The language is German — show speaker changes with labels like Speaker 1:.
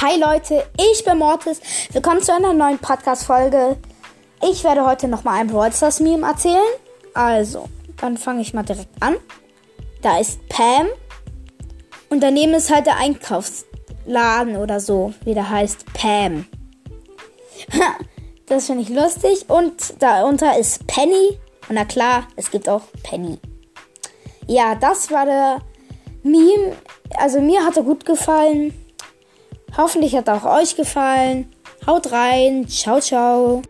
Speaker 1: Hi Leute, ich bin Mortis. Willkommen zu einer neuen Podcast-Folge. Ich werde heute nochmal ein Brawl Stars Meme erzählen. Also, dann fange ich mal direkt an. Da ist Pam. Und daneben ist halt der Einkaufsladen oder so, wie der heißt. Pam. das finde ich lustig. Und darunter ist Penny. Und na klar, es gibt auch Penny. Ja, das war der Meme. Also mir hat er gut gefallen. Hoffentlich hat auch euch gefallen. Haut rein. Ciao, ciao.